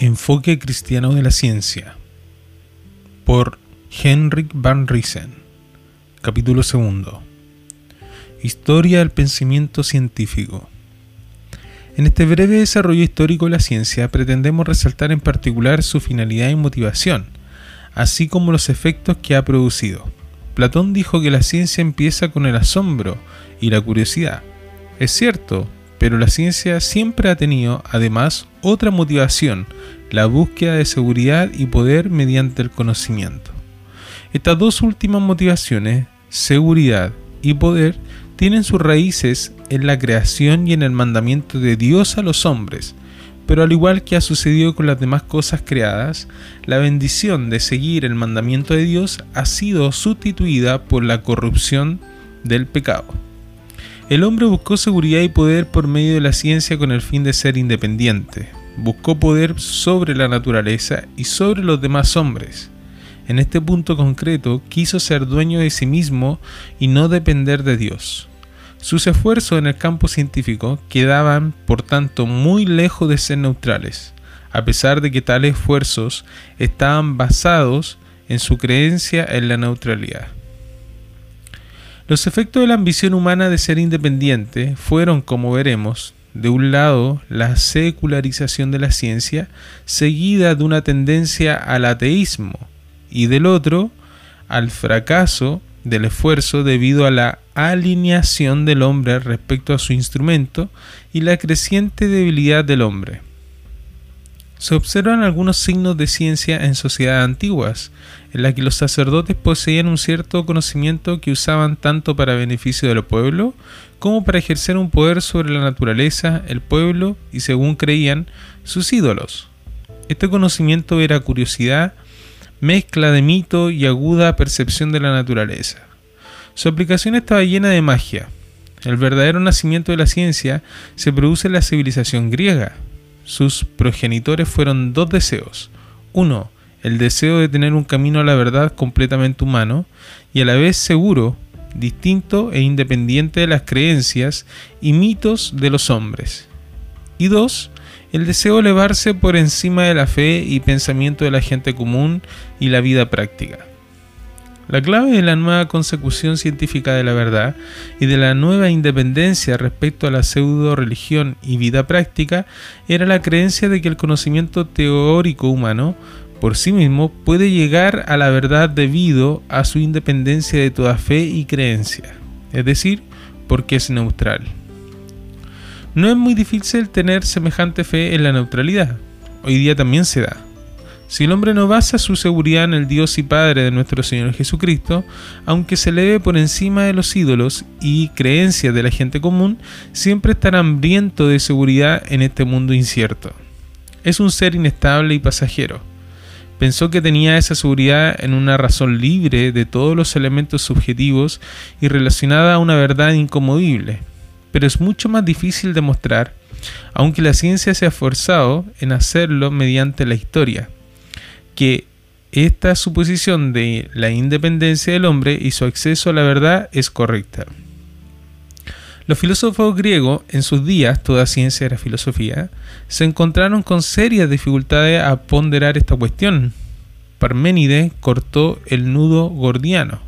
Enfoque cristiano de la ciencia por Henrik van Riesen Capítulo 2 Historia del pensamiento científico En este breve desarrollo histórico de la ciencia pretendemos resaltar en particular su finalidad y motivación, así como los efectos que ha producido. Platón dijo que la ciencia empieza con el asombro y la curiosidad. Es cierto, pero la ciencia siempre ha tenido, además, otra motivación, la búsqueda de seguridad y poder mediante el conocimiento. Estas dos últimas motivaciones, seguridad y poder, tienen sus raíces en la creación y en el mandamiento de Dios a los hombres, pero al igual que ha sucedido con las demás cosas creadas, la bendición de seguir el mandamiento de Dios ha sido sustituida por la corrupción del pecado. El hombre buscó seguridad y poder por medio de la ciencia con el fin de ser independiente. Buscó poder sobre la naturaleza y sobre los demás hombres. En este punto concreto quiso ser dueño de sí mismo y no depender de Dios. Sus esfuerzos en el campo científico quedaban, por tanto, muy lejos de ser neutrales, a pesar de que tales esfuerzos estaban basados en su creencia en la neutralidad. Los efectos de la ambición humana de ser independiente fueron, como veremos, de un lado, la secularización de la ciencia, seguida de una tendencia al ateísmo, y del otro, al fracaso del esfuerzo debido a la alineación del hombre respecto a su instrumento y la creciente debilidad del hombre. Se observan algunos signos de ciencia en sociedades antiguas, en las que los sacerdotes poseían un cierto conocimiento que usaban tanto para beneficio del pueblo como para ejercer un poder sobre la naturaleza, el pueblo y, según creían, sus ídolos. Este conocimiento era curiosidad, mezcla de mito y aguda percepción de la naturaleza. Su aplicación estaba llena de magia. El verdadero nacimiento de la ciencia se produce en la civilización griega, sus progenitores fueron dos deseos. Uno, el deseo de tener un camino a la verdad completamente humano y a la vez seguro, distinto e independiente de las creencias y mitos de los hombres. Y dos, el deseo de elevarse por encima de la fe y pensamiento de la gente común y la vida práctica. La clave de la nueva consecución científica de la verdad y de la nueva independencia respecto a la pseudo religión y vida práctica era la creencia de que el conocimiento teórico humano por sí mismo puede llegar a la verdad debido a su independencia de toda fe y creencia, es decir, porque es neutral. No es muy difícil tener semejante fe en la neutralidad. Hoy día también se da. Si el hombre no basa su seguridad en el Dios y Padre de nuestro Señor Jesucristo, aunque se eleve por encima de los ídolos y creencias de la gente común, siempre estará hambriento de seguridad en este mundo incierto. Es un ser inestable y pasajero. Pensó que tenía esa seguridad en una razón libre de todos los elementos subjetivos y relacionada a una verdad incomovible, pero es mucho más difícil de mostrar, aunque la ciencia se ha esforzado en hacerlo mediante la historia que esta suposición de la independencia del hombre y su acceso a la verdad es correcta. Los filósofos griegos, en sus días, toda ciencia era filosofía, se encontraron con serias dificultades a ponderar esta cuestión. Parménides cortó el nudo gordiano.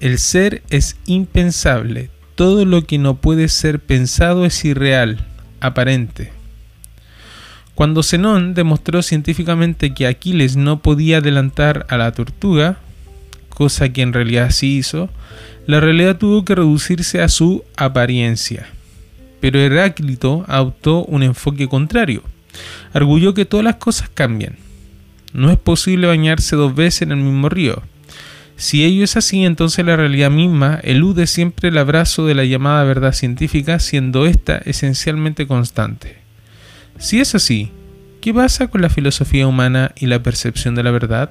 El ser es impensable, todo lo que no puede ser pensado es irreal, aparente. Cuando Zenón demostró científicamente que Aquiles no podía adelantar a la tortuga, cosa que en realidad sí hizo, la realidad tuvo que reducirse a su apariencia. Pero Heráclito adoptó un enfoque contrario. Arguyó que todas las cosas cambian. No es posible bañarse dos veces en el mismo río. Si ello es así, entonces la realidad misma elude siempre el abrazo de la llamada verdad científica, siendo ésta esencialmente constante. Si es así, ¿qué pasa con la filosofía humana y la percepción de la verdad?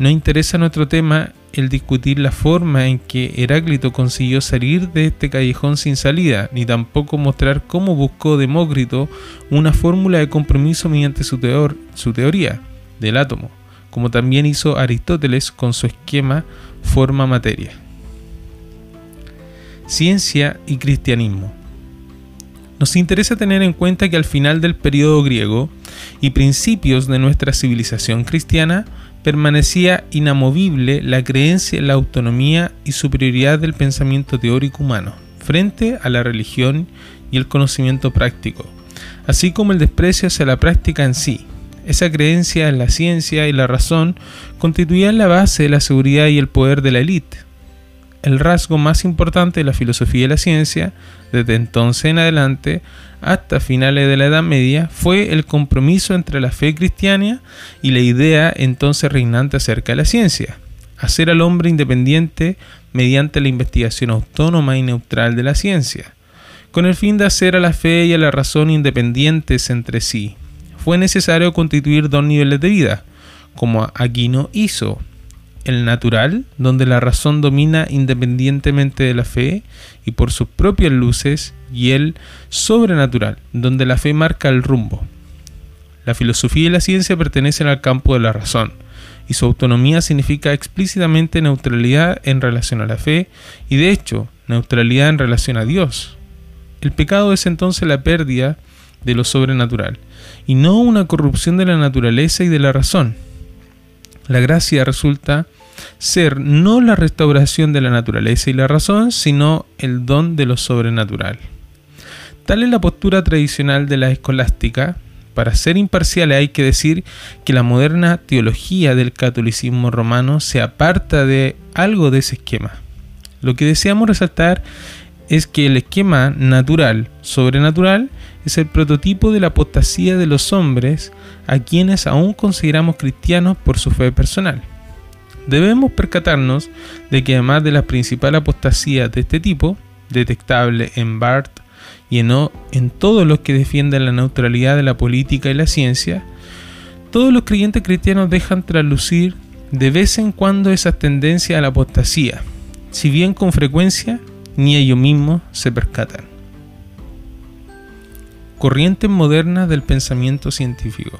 No interesa nuestro tema el discutir la forma en que Heráclito consiguió salir de este callejón sin salida, ni tampoco mostrar cómo buscó Demócrito una fórmula de compromiso mediante su, su teoría del átomo, como también hizo Aristóteles con su esquema forma-materia. Ciencia y cristianismo. Nos interesa tener en cuenta que al final del periodo griego, y principios de nuestra civilización cristiana, permanecía inamovible la creencia en la autonomía y superioridad del pensamiento teórico humano frente a la religión y el conocimiento práctico, así como el desprecio hacia la práctica en sí. Esa creencia en la ciencia y la razón constituía la base de la seguridad y el poder de la élite. El rasgo más importante de la filosofía y la ciencia, desde entonces en adelante hasta finales de la Edad Media, fue el compromiso entre la fe cristiana y la idea entonces reinante acerca de la ciencia, hacer al hombre independiente mediante la investigación autónoma y neutral de la ciencia, con el fin de hacer a la fe y a la razón independientes entre sí. Fue necesario constituir dos niveles de vida, como Aquino hizo, el natural, donde la razón domina independientemente de la fe y por sus propias luces, y el sobrenatural, donde la fe marca el rumbo. La filosofía y la ciencia pertenecen al campo de la razón, y su autonomía significa explícitamente neutralidad en relación a la fe y de hecho neutralidad en relación a Dios. El pecado es entonces la pérdida de lo sobrenatural y no una corrupción de la naturaleza y de la razón. La gracia resulta ser no la restauración de la naturaleza y la razón, sino el don de lo sobrenatural. Tal es la postura tradicional de la escolástica, para ser imparciales hay que decir que la moderna teología del catolicismo romano se aparta de algo de ese esquema. Lo que deseamos resaltar es que el esquema natural, sobrenatural, es el prototipo de la apostasía de los hombres a quienes aún consideramos cristianos por su fe personal. Debemos percatarnos de que además de las principales apostasías de este tipo, detectable en Barth y en, en todos los que defienden la neutralidad de la política y la ciencia, todos los creyentes cristianos dejan traslucir de vez en cuando esas tendencias a la apostasía, si bien con frecuencia ni ellos mismos se percatan. Corrientes modernas del pensamiento científico.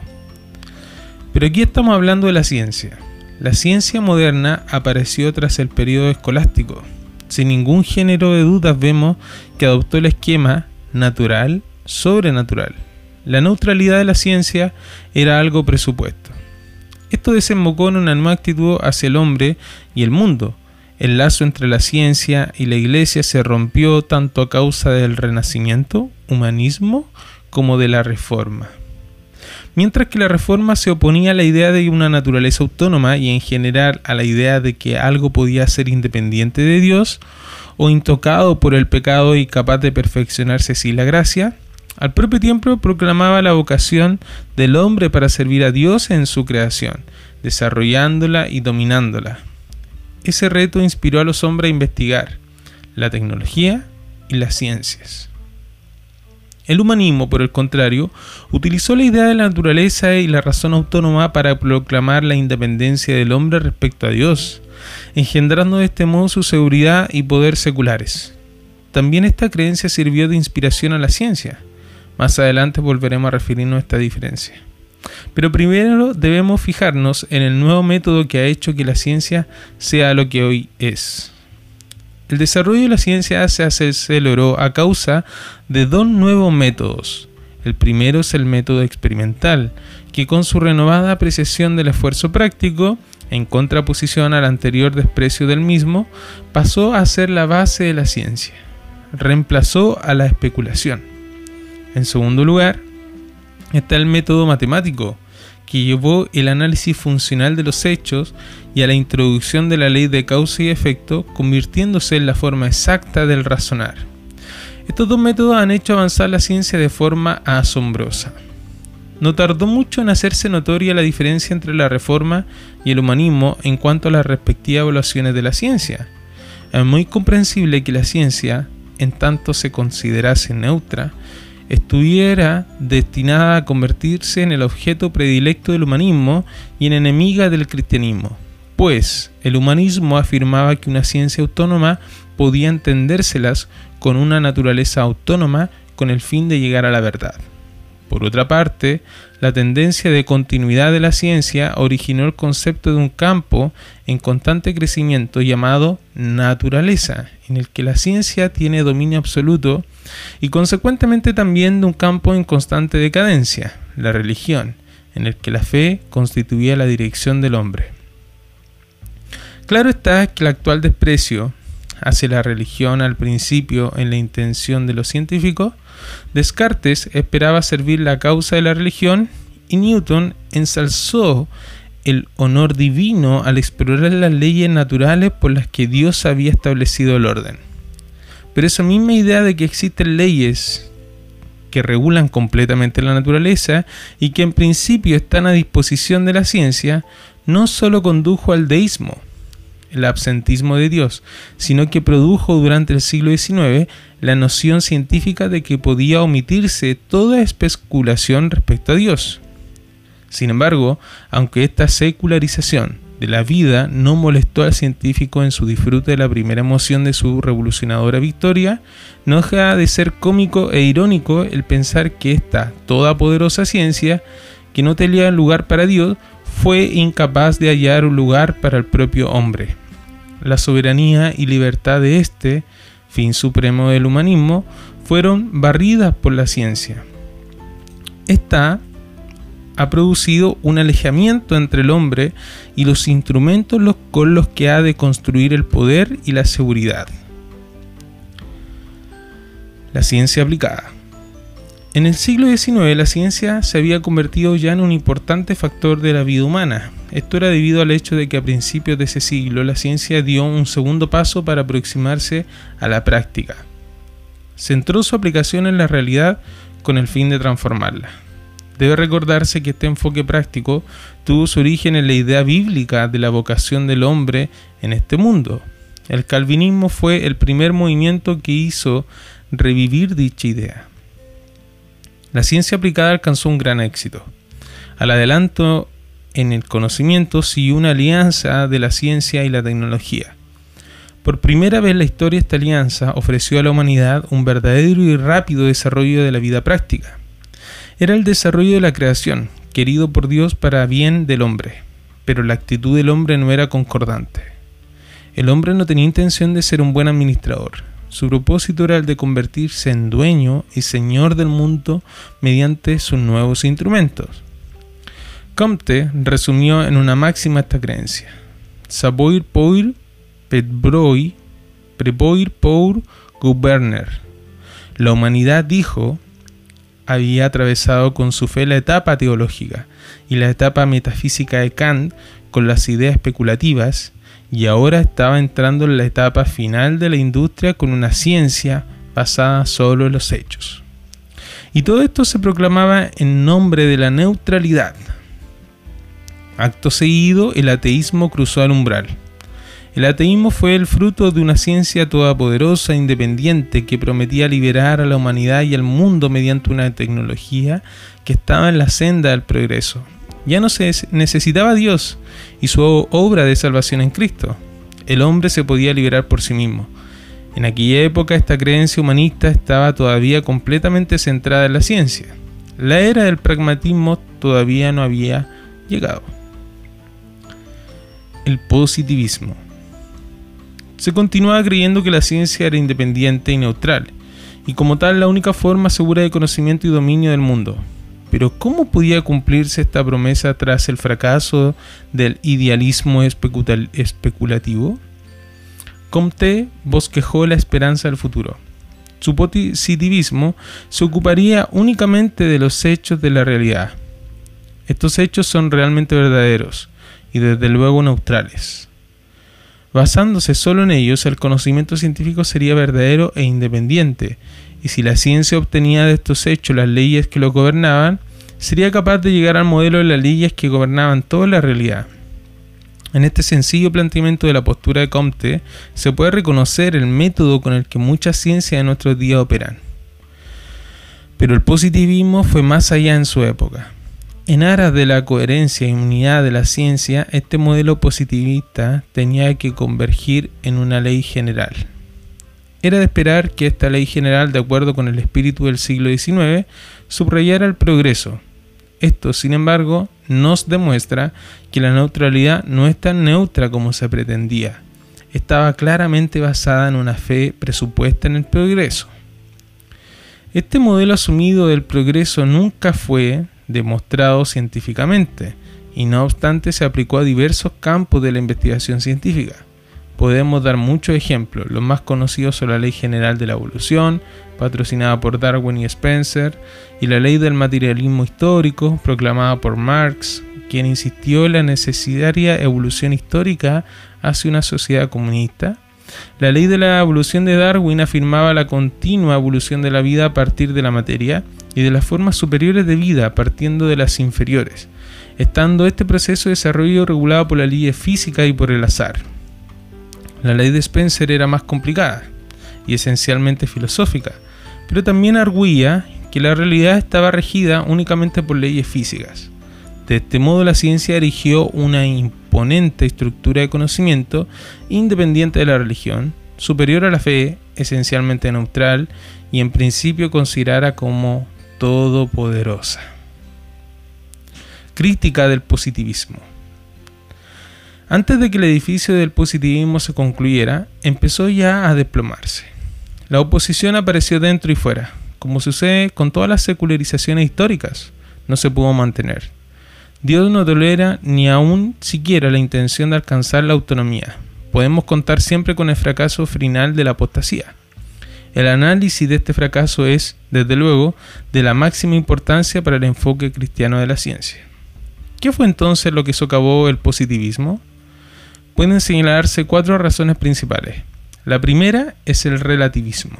Pero aquí estamos hablando de la ciencia. La ciencia moderna apareció tras el periodo escolástico. Sin ningún género de dudas vemos que adoptó el esquema natural, sobrenatural. La neutralidad de la ciencia era algo presupuesto. Esto desembocó en una nueva actitud hacia el hombre y el mundo. El lazo entre la ciencia y la iglesia se rompió tanto a causa del renacimiento, humanismo, como de la reforma. Mientras que la reforma se oponía a la idea de una naturaleza autónoma y en general a la idea de que algo podía ser independiente de Dios, o intocado por el pecado y capaz de perfeccionarse sin la gracia, al propio tiempo proclamaba la vocación del hombre para servir a Dios en su creación, desarrollándola y dominándola. Ese reto inspiró a los hombres a investigar la tecnología y las ciencias. El humanismo, por el contrario, utilizó la idea de la naturaleza y la razón autónoma para proclamar la independencia del hombre respecto a Dios, engendrando de este modo su seguridad y poder seculares. También esta creencia sirvió de inspiración a la ciencia. Más adelante volveremos a referirnos a esta diferencia. Pero primero debemos fijarnos en el nuevo método que ha hecho que la ciencia sea lo que hoy es. El desarrollo de la ciencia se aceleró a causa de dos nuevos métodos. El primero es el método experimental, que con su renovada apreciación del esfuerzo práctico en contraposición al anterior desprecio del mismo, pasó a ser la base de la ciencia. Reemplazó a la especulación. En segundo lugar, está el método matemático, que llevó el análisis funcional de los hechos y a la introducción de la ley de causa y efecto, convirtiéndose en la forma exacta del razonar. Estos dos métodos han hecho avanzar la ciencia de forma asombrosa. No tardó mucho en hacerse notoria la diferencia entre la reforma y el humanismo en cuanto a las respectivas evaluaciones de la ciencia. Es muy comprensible que la ciencia, en tanto se considerase neutra, estuviera destinada a convertirse en el objeto predilecto del humanismo y en enemiga del cristianismo, pues el humanismo afirmaba que una ciencia autónoma podía entendérselas con una naturaleza autónoma con el fin de llegar a la verdad. Por otra parte, la tendencia de continuidad de la ciencia originó el concepto de un campo en constante crecimiento llamado naturaleza, en el que la ciencia tiene dominio absoluto, y consecuentemente también de un campo en constante decadencia, la religión, en el que la fe constituía la dirección del hombre. Claro está que el actual desprecio hacia la religión al principio en la intención de los científicos, Descartes esperaba servir la causa de la religión y Newton ensalzó el honor divino al explorar las leyes naturales por las que Dios había establecido el orden. Pero esa misma idea de que existen leyes que regulan completamente la naturaleza y que en principio están a disposición de la ciencia, no solo condujo al deísmo, el absentismo de Dios, sino que produjo durante el siglo XIX la noción científica de que podía omitirse toda especulación respecto a Dios. Sin embargo, aunque esta secularización de la vida no molestó al científico en su disfrute de la primera emoción de su revolucionadora victoria, no deja de ser cómico e irónico el pensar que esta todopoderosa ciencia, que no tenía lugar para Dios, fue incapaz de hallar un lugar para el propio hombre. La soberanía y libertad de este, fin supremo del humanismo, fueron barridas por la ciencia. Esta ha producido un alejamiento entre el hombre y los instrumentos con los que ha de construir el poder y la seguridad. La ciencia aplicada. En el siglo XIX la ciencia se había convertido ya en un importante factor de la vida humana. Esto era debido al hecho de que a principios de ese siglo la ciencia dio un segundo paso para aproximarse a la práctica. Centró su aplicación en la realidad con el fin de transformarla. Debe recordarse que este enfoque práctico tuvo su origen en la idea bíblica de la vocación del hombre en este mundo. El calvinismo fue el primer movimiento que hizo revivir dicha idea. La ciencia aplicada alcanzó un gran éxito. Al adelanto en el conocimiento siguió una alianza de la ciencia y la tecnología. Por primera vez en la historia esta alianza ofreció a la humanidad un verdadero y rápido desarrollo de la vida práctica era el desarrollo de la creación, querido por Dios para bien del hombre, pero la actitud del hombre no era concordante. El hombre no tenía intención de ser un buen administrador. Su propósito era el de convertirse en dueño y señor del mundo mediante sus nuevos instrumentos. Comte resumió en una máxima esta creencia. Savoir pour petbroi, prepoir pour gouverner. La humanidad dijo había atravesado con su fe la etapa teológica y la etapa metafísica de Kant con las ideas especulativas y ahora estaba entrando en la etapa final de la industria con una ciencia basada solo en los hechos. Y todo esto se proclamaba en nombre de la neutralidad. Acto seguido, el ateísmo cruzó al umbral. El ateísmo fue el fruto de una ciencia todopoderosa e independiente que prometía liberar a la humanidad y al mundo mediante una tecnología que estaba en la senda del progreso. Ya no se necesitaba Dios y su obra de salvación en Cristo. El hombre se podía liberar por sí mismo. En aquella época esta creencia humanista estaba todavía completamente centrada en la ciencia. La era del pragmatismo todavía no había llegado. El positivismo se continuaba creyendo que la ciencia era independiente y neutral, y como tal la única forma segura de conocimiento y dominio del mundo. Pero ¿cómo podía cumplirse esta promesa tras el fracaso del idealismo especulativo? Comte bosquejó la esperanza del futuro. Su positivismo se ocuparía únicamente de los hechos de la realidad. Estos hechos son realmente verdaderos y desde luego neutrales. Basándose solo en ellos, el conocimiento científico sería verdadero e independiente, y si la ciencia obtenía de estos hechos las leyes que lo gobernaban, sería capaz de llegar al modelo de las leyes que gobernaban toda la realidad. En este sencillo planteamiento de la postura de Comte se puede reconocer el método con el que muchas ciencias de nuestros días operan. Pero el positivismo fue más allá en su época. En aras de la coherencia y unidad de la ciencia, este modelo positivista tenía que convergir en una ley general. Era de esperar que esta ley general, de acuerdo con el espíritu del siglo XIX, subrayara el progreso. Esto, sin embargo, nos demuestra que la neutralidad no es tan neutra como se pretendía. Estaba claramente basada en una fe presupuesta en el progreso. Este modelo asumido del progreso nunca fue, demostrado científicamente, y no obstante se aplicó a diversos campos de la investigación científica. Podemos dar muchos ejemplos, los más conocidos son la Ley General de la Evolución, patrocinada por Darwin y Spencer, y la Ley del Materialismo Histórico, proclamada por Marx, quien insistió en la necesaria evolución histórica hacia una sociedad comunista. La ley de la evolución de Darwin afirmaba la continua evolución de la vida a partir de la materia y de las formas superiores de vida partiendo de las inferiores, estando este proceso de desarrollo regulado por la ley física y por el azar. La ley de Spencer era más complicada y esencialmente filosófica, pero también arguía que la realidad estaba regida únicamente por leyes físicas. De este modo la ciencia erigió una imponente estructura de conocimiento independiente de la religión, superior a la fe, esencialmente neutral y en principio considerada como todopoderosa. Crítica del positivismo. Antes de que el edificio del positivismo se concluyera, empezó ya a desplomarse. La oposición apareció dentro y fuera, como sucede con todas las secularizaciones históricas. No se pudo mantener. Dios no tolera ni aún siquiera la intención de alcanzar la autonomía. Podemos contar siempre con el fracaso final de la apostasía. El análisis de este fracaso es, desde luego, de la máxima importancia para el enfoque cristiano de la ciencia. ¿Qué fue entonces lo que socavó el positivismo? Pueden señalarse cuatro razones principales. La primera es el relativismo.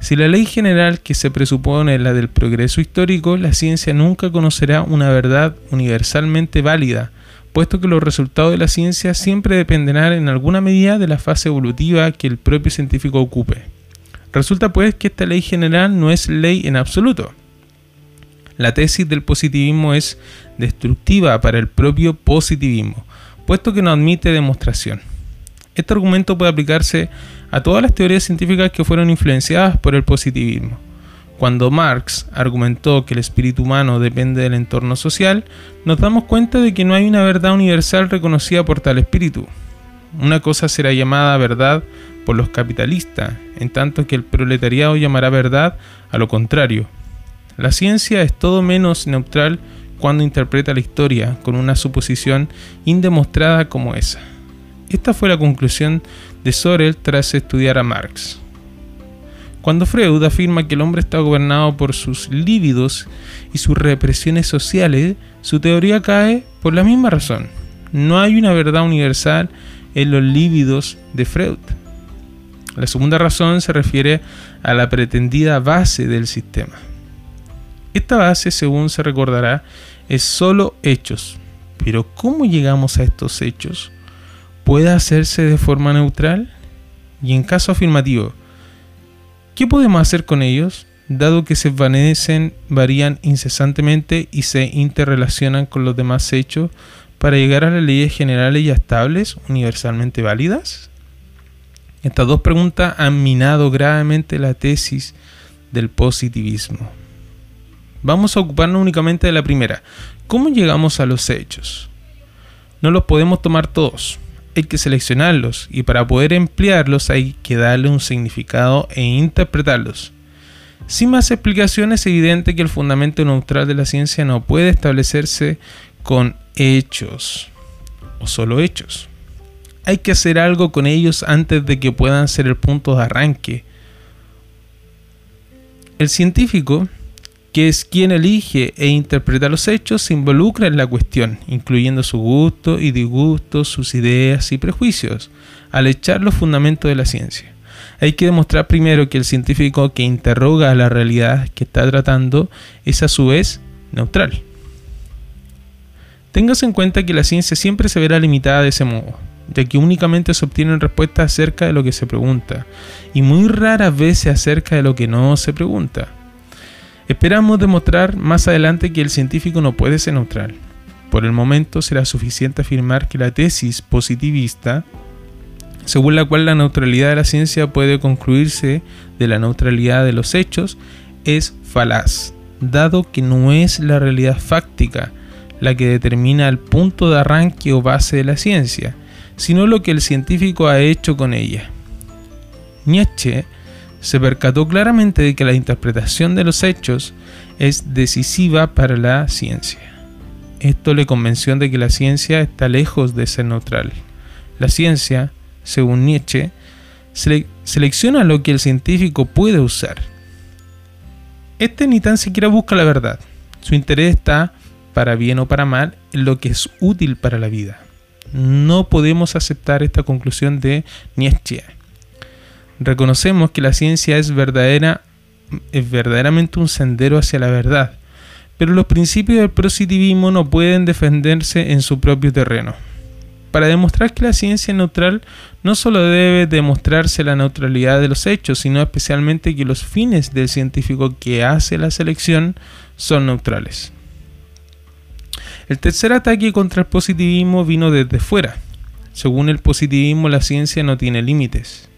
Si la ley general que se presupone es la del progreso histórico, la ciencia nunca conocerá una verdad universalmente válida, puesto que los resultados de la ciencia siempre dependerán en alguna medida de la fase evolutiva que el propio científico ocupe. Resulta pues que esta ley general no es ley en absoluto. La tesis del positivismo es destructiva para el propio positivismo, puesto que no admite demostración. Este argumento puede aplicarse a todas las teorías científicas que fueron influenciadas por el positivismo. Cuando Marx argumentó que el espíritu humano depende del entorno social, nos damos cuenta de que no hay una verdad universal reconocida por tal espíritu. Una cosa será llamada verdad por los capitalistas, en tanto que el proletariado llamará verdad a lo contrario. La ciencia es todo menos neutral cuando interpreta la historia con una suposición indemostrada como esa. Esta fue la conclusión de Sorel tras estudiar a Marx. Cuando Freud afirma que el hombre está gobernado por sus líbidos y sus represiones sociales, su teoría cae por la misma razón. No hay una verdad universal en los líbidos de Freud. La segunda razón se refiere a la pretendida base del sistema. Esta base, según se recordará, es solo hechos. Pero ¿cómo llegamos a estos hechos? ¿Puede hacerse de forma neutral? Y en caso afirmativo, ¿qué podemos hacer con ellos, dado que se vanecen, varían incesantemente y se interrelacionan con los demás hechos para llegar a las leyes generales y estables, universalmente válidas? Estas dos preguntas han minado gravemente la tesis del positivismo. Vamos a ocuparnos únicamente de la primera. ¿Cómo llegamos a los hechos? No los podemos tomar todos. Hay que seleccionarlos y para poder emplearlos hay que darle un significado e interpretarlos. Sin más explicación es evidente que el fundamento neutral de la ciencia no puede establecerse con hechos o solo hechos. Hay que hacer algo con ellos antes de que puedan ser el punto de arranque. El científico que es quien elige e interpreta los hechos, se involucra en la cuestión, incluyendo su gusto y disgusto, sus ideas y prejuicios, al echar los fundamentos de la ciencia. Hay que demostrar primero que el científico que interroga a la realidad que está tratando es a su vez neutral. Téngase en cuenta que la ciencia siempre se verá limitada de ese modo, ya que únicamente se obtienen respuestas acerca de lo que se pregunta, y muy raras veces acerca de lo que no se pregunta. Esperamos demostrar más adelante que el científico no puede ser neutral. Por el momento será suficiente afirmar que la tesis positivista, según la cual la neutralidad de la ciencia puede concluirse de la neutralidad de los hechos, es falaz, dado que no es la realidad fáctica la que determina el punto de arranque o base de la ciencia, sino lo que el científico ha hecho con ella. Nietzsche se percató claramente de que la interpretación de los hechos es decisiva para la ciencia. Esto le convenció de que la ciencia está lejos de ser neutral. La ciencia, según Nietzsche, selecciona lo que el científico puede usar. Este ni tan siquiera busca la verdad. Su interés está, para bien o para mal, en lo que es útil para la vida. No podemos aceptar esta conclusión de Nietzsche. Reconocemos que la ciencia es verdadera es verdaderamente un sendero hacia la verdad, pero los principios del positivismo no pueden defenderse en su propio terreno. Para demostrar que la ciencia es neutral, no solo debe demostrarse la neutralidad de los hechos, sino especialmente que los fines del científico que hace la selección son neutrales. El tercer ataque contra el positivismo vino desde fuera. Según el positivismo, la ciencia no tiene límites.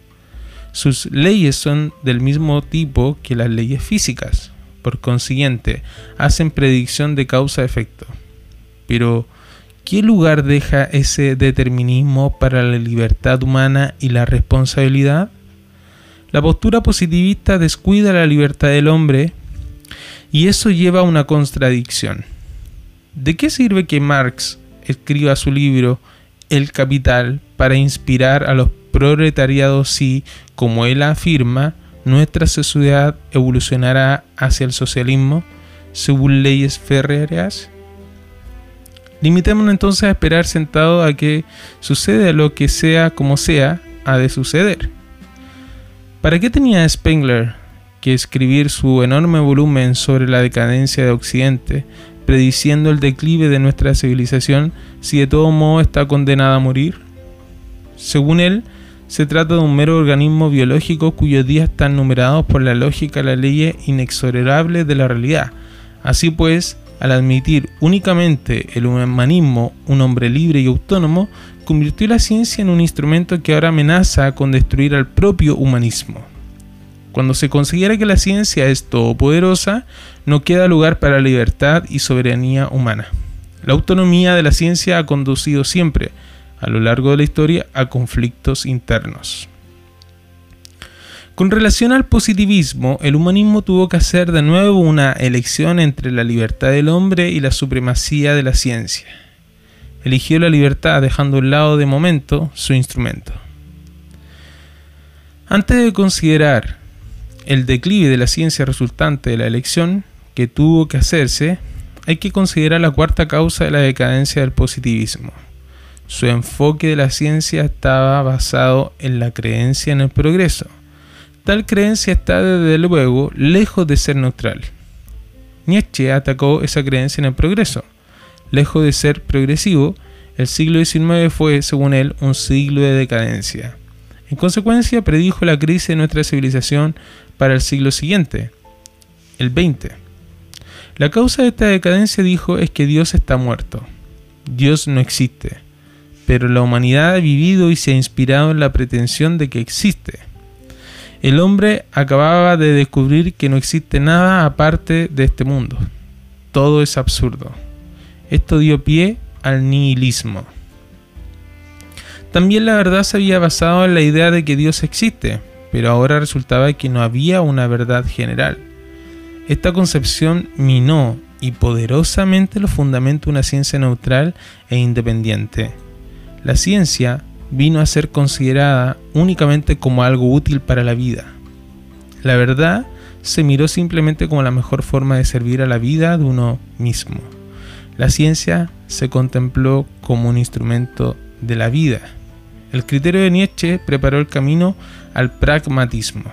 Sus leyes son del mismo tipo que las leyes físicas por consiguiente, hacen predicción de causa-efecto. Pero, ¿qué lugar deja ese determinismo para la libertad humana y la responsabilidad? La postura positivista descuida la libertad del hombre y eso lleva a una contradicción. ¿De qué sirve que Marx escriba su libro El Capital para inspirar a los proletariados si, como él afirma, nuestra sociedad evolucionará hacia el socialismo según leyes férreas? Limitémonos entonces a esperar sentado a que suceda lo que sea como sea, ha de suceder. ¿Para qué tenía Spengler que escribir su enorme volumen sobre la decadencia de Occidente, prediciendo el declive de nuestra civilización si de todo modo está condenada a morir? Según él, se trata de un mero organismo biológico cuyos días están numerados por la lógica de la ley inexorable de la realidad. Así pues, al admitir únicamente el humanismo, un hombre libre y autónomo, convirtió la ciencia en un instrumento que ahora amenaza con destruir al propio humanismo. Cuando se considera que la ciencia es todopoderosa, no queda lugar para libertad y soberanía humana. La autonomía de la ciencia ha conducido siempre, a lo largo de la historia a conflictos internos. Con relación al positivismo, el humanismo tuvo que hacer de nuevo una elección entre la libertad del hombre y la supremacía de la ciencia. Eligió la libertad dejando a un lado de momento su instrumento. Antes de considerar el declive de la ciencia resultante de la elección que tuvo que hacerse, hay que considerar la cuarta causa de la decadencia del positivismo, su enfoque de la ciencia estaba basado en la creencia en el progreso. Tal creencia está desde luego lejos de ser neutral. Nietzsche atacó esa creencia en el progreso. Lejos de ser progresivo, el siglo XIX fue, según él, un siglo de decadencia. En consecuencia, predijo la crisis de nuestra civilización para el siglo siguiente, el XX. La causa de esta decadencia, dijo, es que Dios está muerto. Dios no existe pero la humanidad ha vivido y se ha inspirado en la pretensión de que existe. El hombre acababa de descubrir que no existe nada aparte de este mundo. Todo es absurdo. Esto dio pie al nihilismo. También la verdad se había basado en la idea de que Dios existe, pero ahora resultaba que no había una verdad general. Esta concepción minó y poderosamente los fundamentos de una ciencia neutral e independiente la ciencia vino a ser considerada únicamente como algo útil para la vida. La verdad se miró simplemente como la mejor forma de servir a la vida de uno mismo. La ciencia se contempló como un instrumento de la vida. El criterio de Nietzsche preparó el camino al pragmatismo.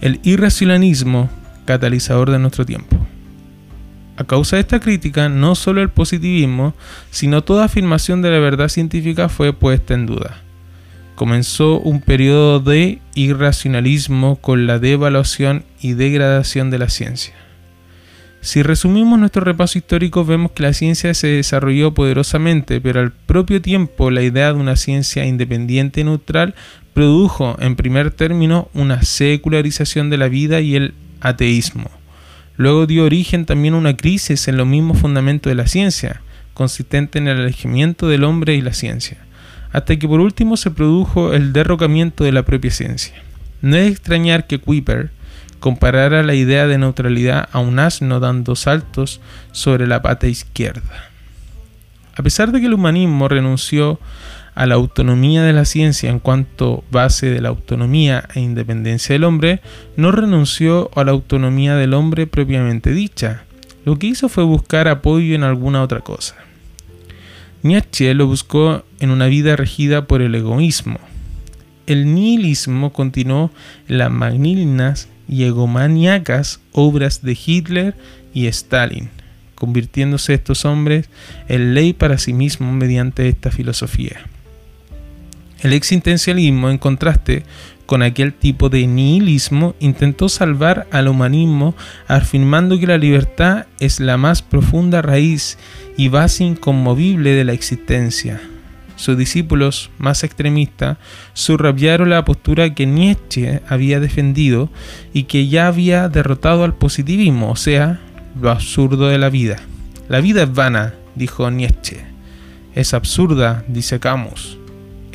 El irracionalismo catalizador de nuestro tiempo. A causa de esta crítica, no solo el positivismo, sino toda afirmación de la verdad científica fue puesta en duda. Comenzó un periodo de irracionalismo con la devaluación y degradación de la ciencia. Si resumimos nuestro repaso histórico, vemos que la ciencia se desarrolló poderosamente, pero al propio tiempo la idea de una ciencia independiente y neutral produjo, en primer término, una secularización de la vida y el ateísmo. Luego dio origen también a una crisis en los mismos fundamentos de la ciencia, consistente en el alejamiento del hombre y la ciencia. hasta que por último se produjo el derrocamiento de la propia ciencia. No es extrañar que Kuiper comparara la idea de neutralidad a un asno dando saltos sobre la pata izquierda. A pesar de que el humanismo renunció a la autonomía de la ciencia en cuanto base de la autonomía e independencia del hombre, no renunció a la autonomía del hombre propiamente dicha. Lo que hizo fue buscar apoyo en alguna otra cosa. Nietzsche lo buscó en una vida regida por el egoísmo. El nihilismo continuó en las magníficas y egomaníacas obras de Hitler y Stalin, convirtiéndose estos hombres en ley para sí mismos mediante esta filosofía. El existencialismo, en contraste con aquel tipo de nihilismo, intentó salvar al humanismo afirmando que la libertad es la más profunda raíz y base inconmovible de la existencia. Sus discípulos más extremistas subrayaron la postura que Nietzsche había defendido y que ya había derrotado al positivismo, o sea, lo absurdo de la vida. La vida es vana, dijo Nietzsche. Es absurda, dice Camus.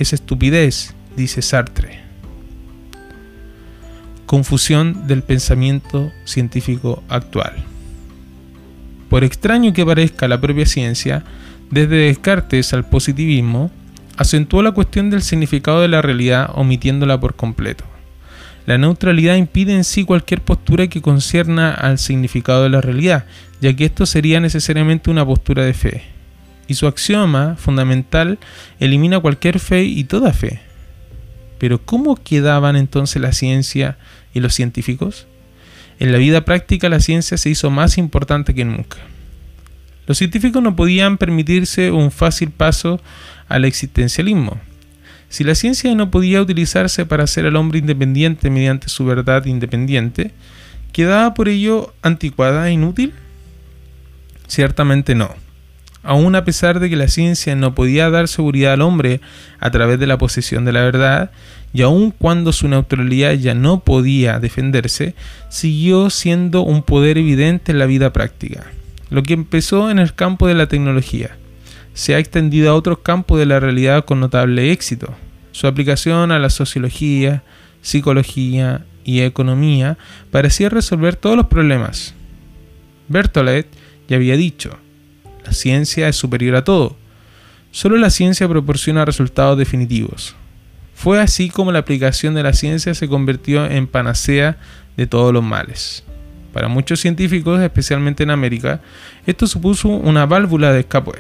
Es estupidez, dice Sartre. Confusión del pensamiento científico actual. Por extraño que parezca la propia ciencia, desde Descartes al positivismo, acentuó la cuestión del significado de la realidad omitiéndola por completo. La neutralidad impide en sí cualquier postura que concierna al significado de la realidad, ya que esto sería necesariamente una postura de fe y su axioma fundamental elimina cualquier fe y toda fe. Pero ¿cómo quedaban entonces la ciencia y los científicos? En la vida práctica la ciencia se hizo más importante que nunca. Los científicos no podían permitirse un fácil paso al existencialismo. Si la ciencia no podía utilizarse para hacer al hombre independiente mediante su verdad independiente, ¿quedaba por ello anticuada e inútil? Ciertamente no aun a pesar de que la ciencia no podía dar seguridad al hombre a través de la posesión de la verdad, y aun cuando su neutralidad ya no podía defenderse, siguió siendo un poder evidente en la vida práctica. Lo que empezó en el campo de la tecnología se ha extendido a otros campos de la realidad con notable éxito. Su aplicación a la sociología, psicología y economía parecía resolver todos los problemas. Bertolet ya había dicho, la ciencia es superior a todo. Solo la ciencia proporciona resultados definitivos. Fue así como la aplicación de la ciencia se convirtió en panacea de todos los males. Para muchos científicos, especialmente en América, esto supuso una válvula de escape.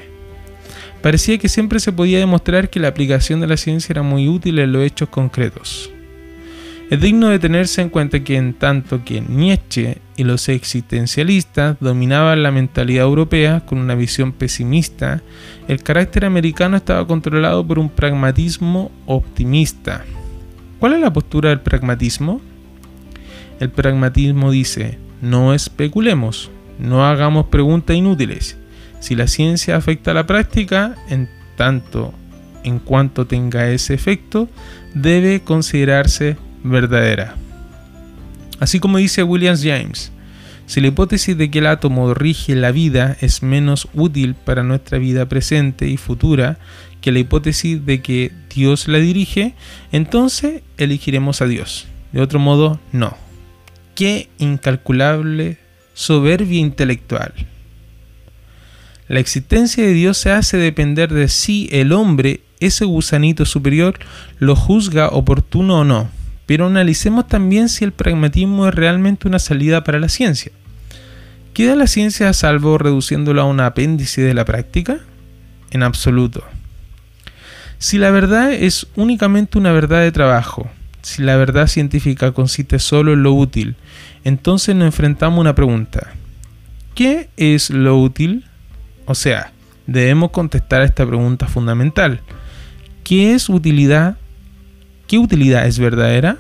Parecía que siempre se podía demostrar que la aplicación de la ciencia era muy útil en los hechos concretos. Es digno de tenerse en cuenta que en tanto que Nietzsche y los existencialistas dominaban la mentalidad europea con una visión pesimista, el carácter americano estaba controlado por un pragmatismo optimista. ¿Cuál es la postura del pragmatismo? El pragmatismo dice, no especulemos, no hagamos preguntas inútiles. Si la ciencia afecta a la práctica, en tanto en cuanto tenga ese efecto, debe considerarse verdadera. Así como dice William James, si la hipótesis de que el átomo rige la vida es menos útil para nuestra vida presente y futura que la hipótesis de que Dios la dirige, entonces elegiremos a Dios. De otro modo, no. Qué incalculable soberbia intelectual. La existencia de Dios se hace depender de si el hombre, ese gusanito superior, lo juzga oportuno o no pero analicemos también si el pragmatismo es realmente una salida para la ciencia. ¿Queda la ciencia a salvo reduciéndola a un apéndice de la práctica? En absoluto. Si la verdad es únicamente una verdad de trabajo, si la verdad científica consiste solo en lo útil, entonces nos enfrentamos a una pregunta. ¿Qué es lo útil? O sea, debemos contestar a esta pregunta fundamental. ¿Qué es utilidad ¿Qué utilidad es verdadera?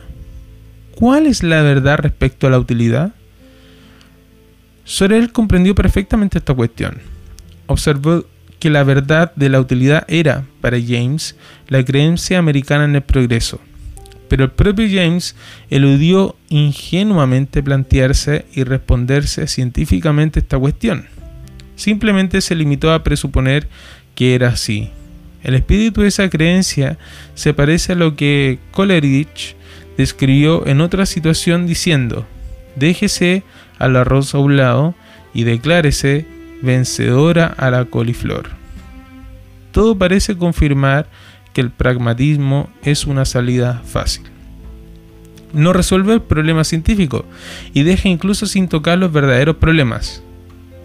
¿Cuál es la verdad respecto a la utilidad? Sorel comprendió perfectamente esta cuestión. Observó que la verdad de la utilidad era, para James, la creencia americana en el progreso. Pero el propio James eludió ingenuamente plantearse y responderse científicamente esta cuestión. Simplemente se limitó a presuponer que era así. El espíritu de esa creencia se parece a lo que Coleridge describió en otra situación diciendo, déjese al arroz a un lado y declárese vencedora a la coliflor. Todo parece confirmar que el pragmatismo es una salida fácil. No resuelve el problema científico y deja incluso sin tocar los verdaderos problemas.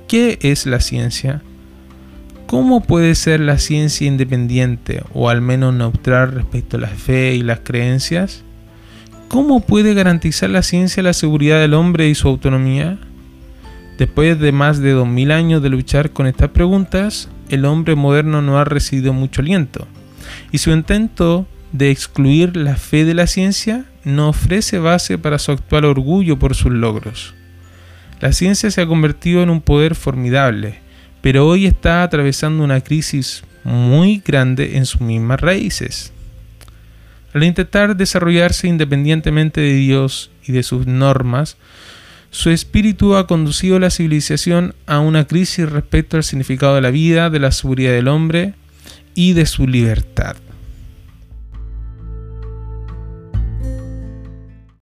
¿Qué es la ciencia? ¿Cómo puede ser la ciencia independiente o al menos neutral respecto a la fe y las creencias? ¿Cómo puede garantizar la ciencia la seguridad del hombre y su autonomía? Después de más de 2000 años de luchar con estas preguntas, el hombre moderno no ha recibido mucho aliento, y su intento de excluir la fe de la ciencia no ofrece base para su actual orgullo por sus logros. La ciencia se ha convertido en un poder formidable, pero hoy está atravesando una crisis muy grande en sus mismas raíces. Al intentar desarrollarse independientemente de Dios y de sus normas, su espíritu ha conducido a la civilización a una crisis respecto al significado de la vida, de la seguridad del hombre y de su libertad.